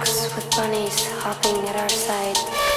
with bunnies hopping at our side.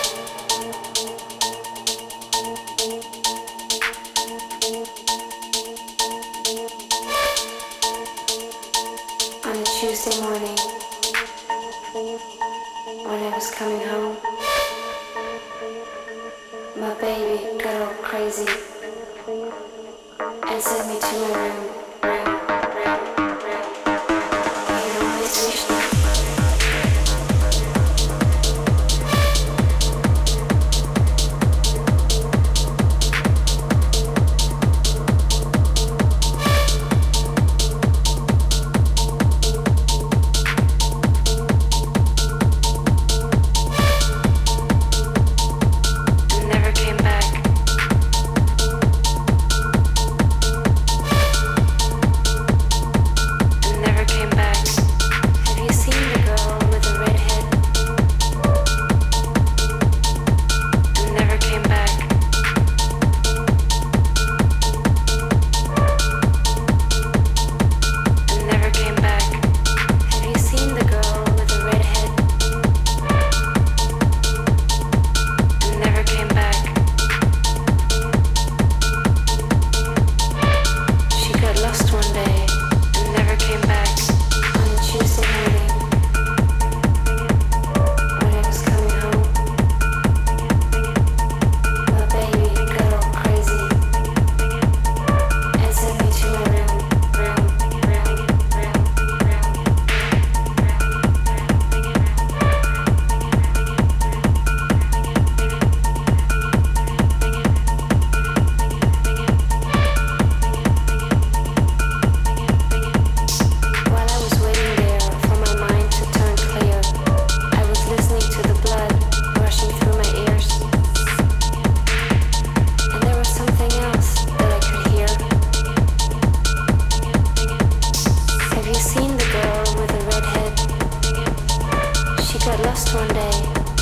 got lost one day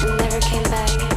and never came back.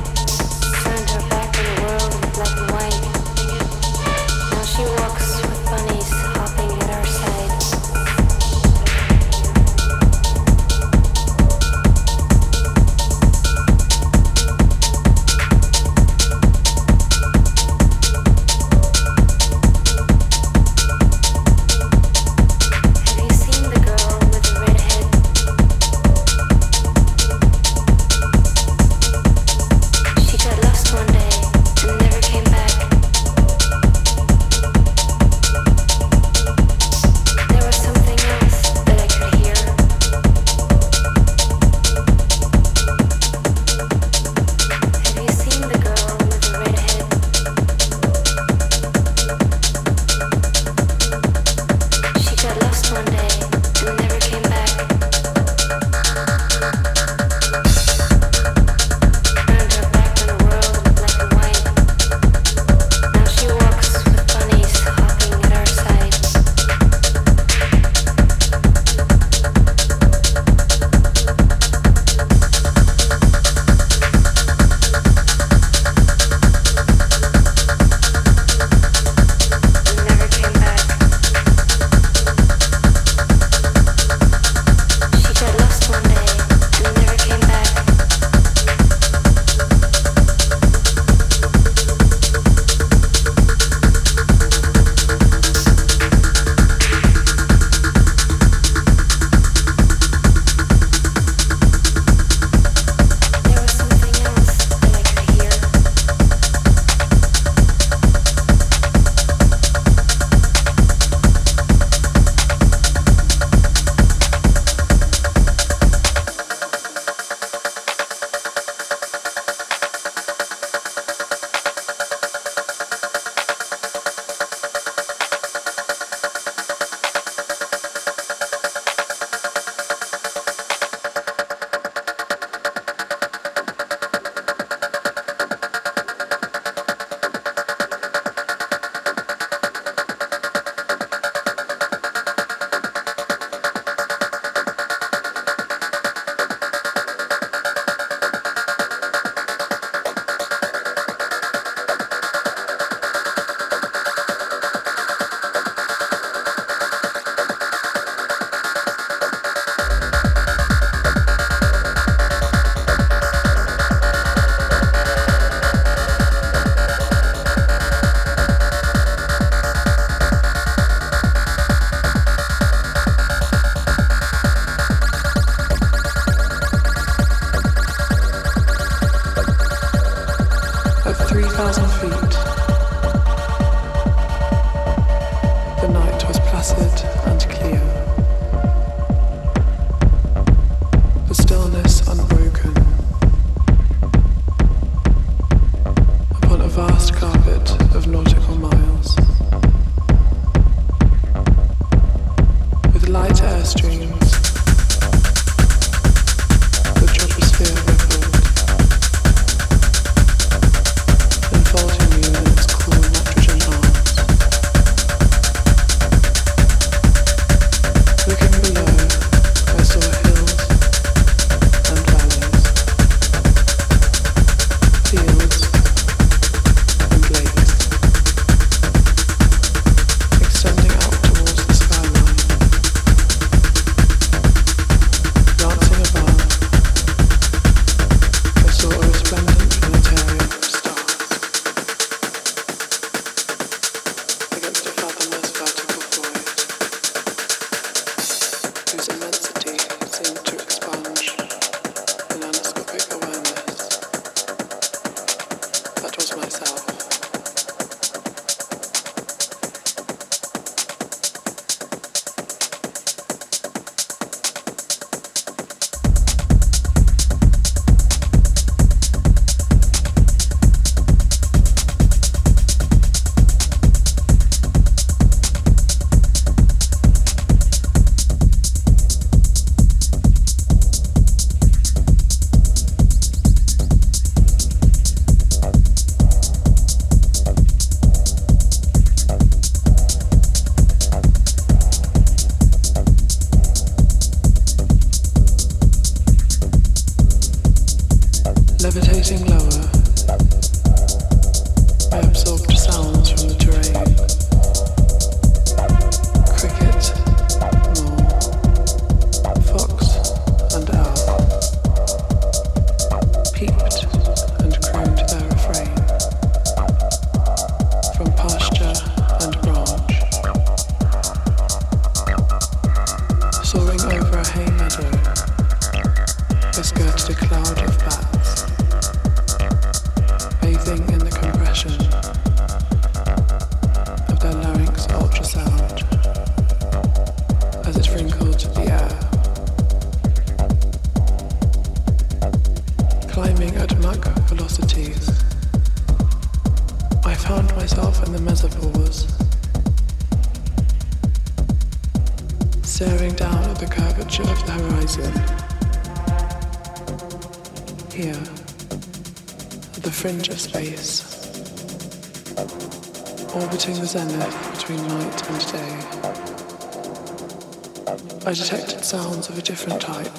I detected sounds of a different type.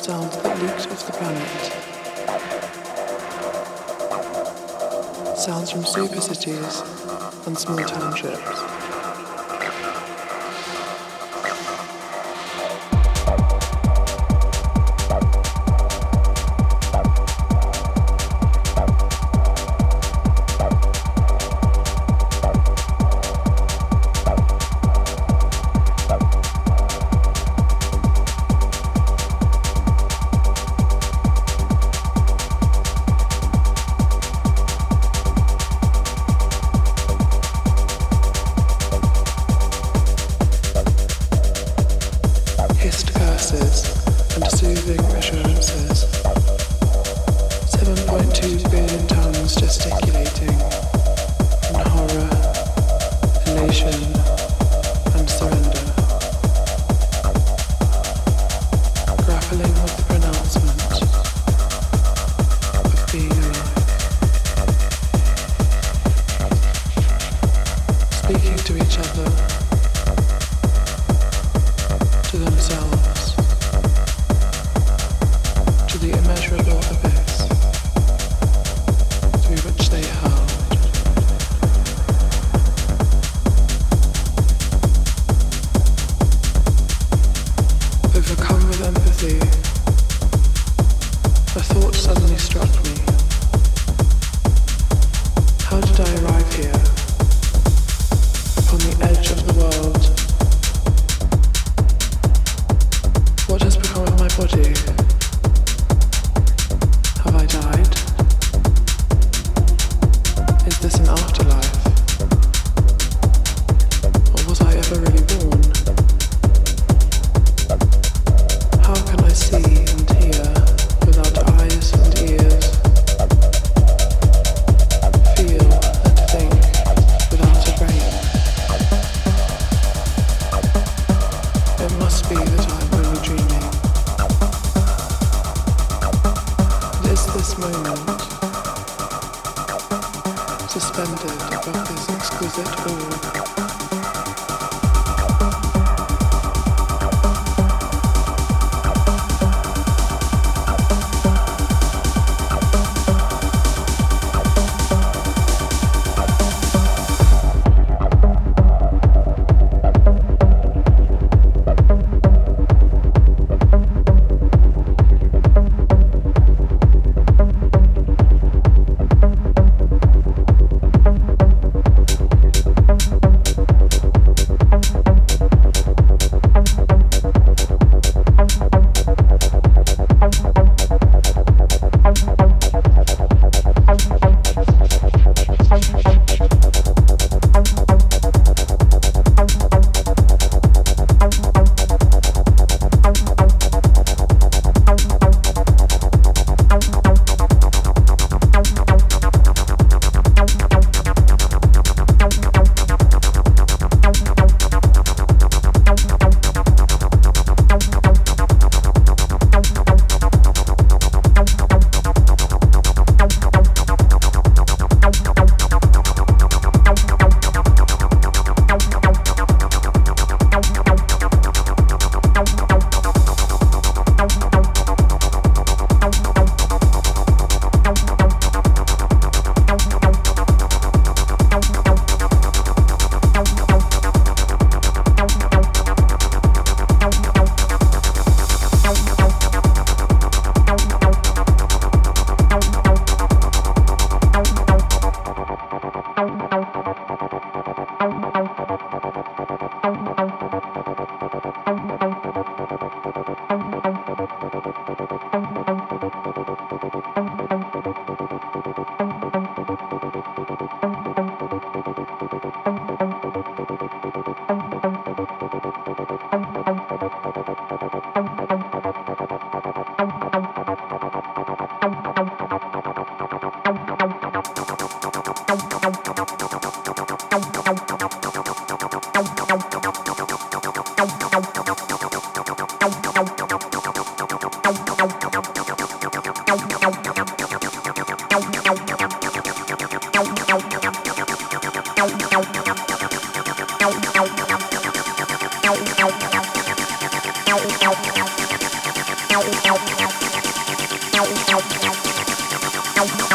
Sounds that leaked off the planet. Sounds from super cities and small townships.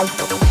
Thank you.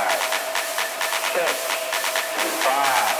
five, six, five.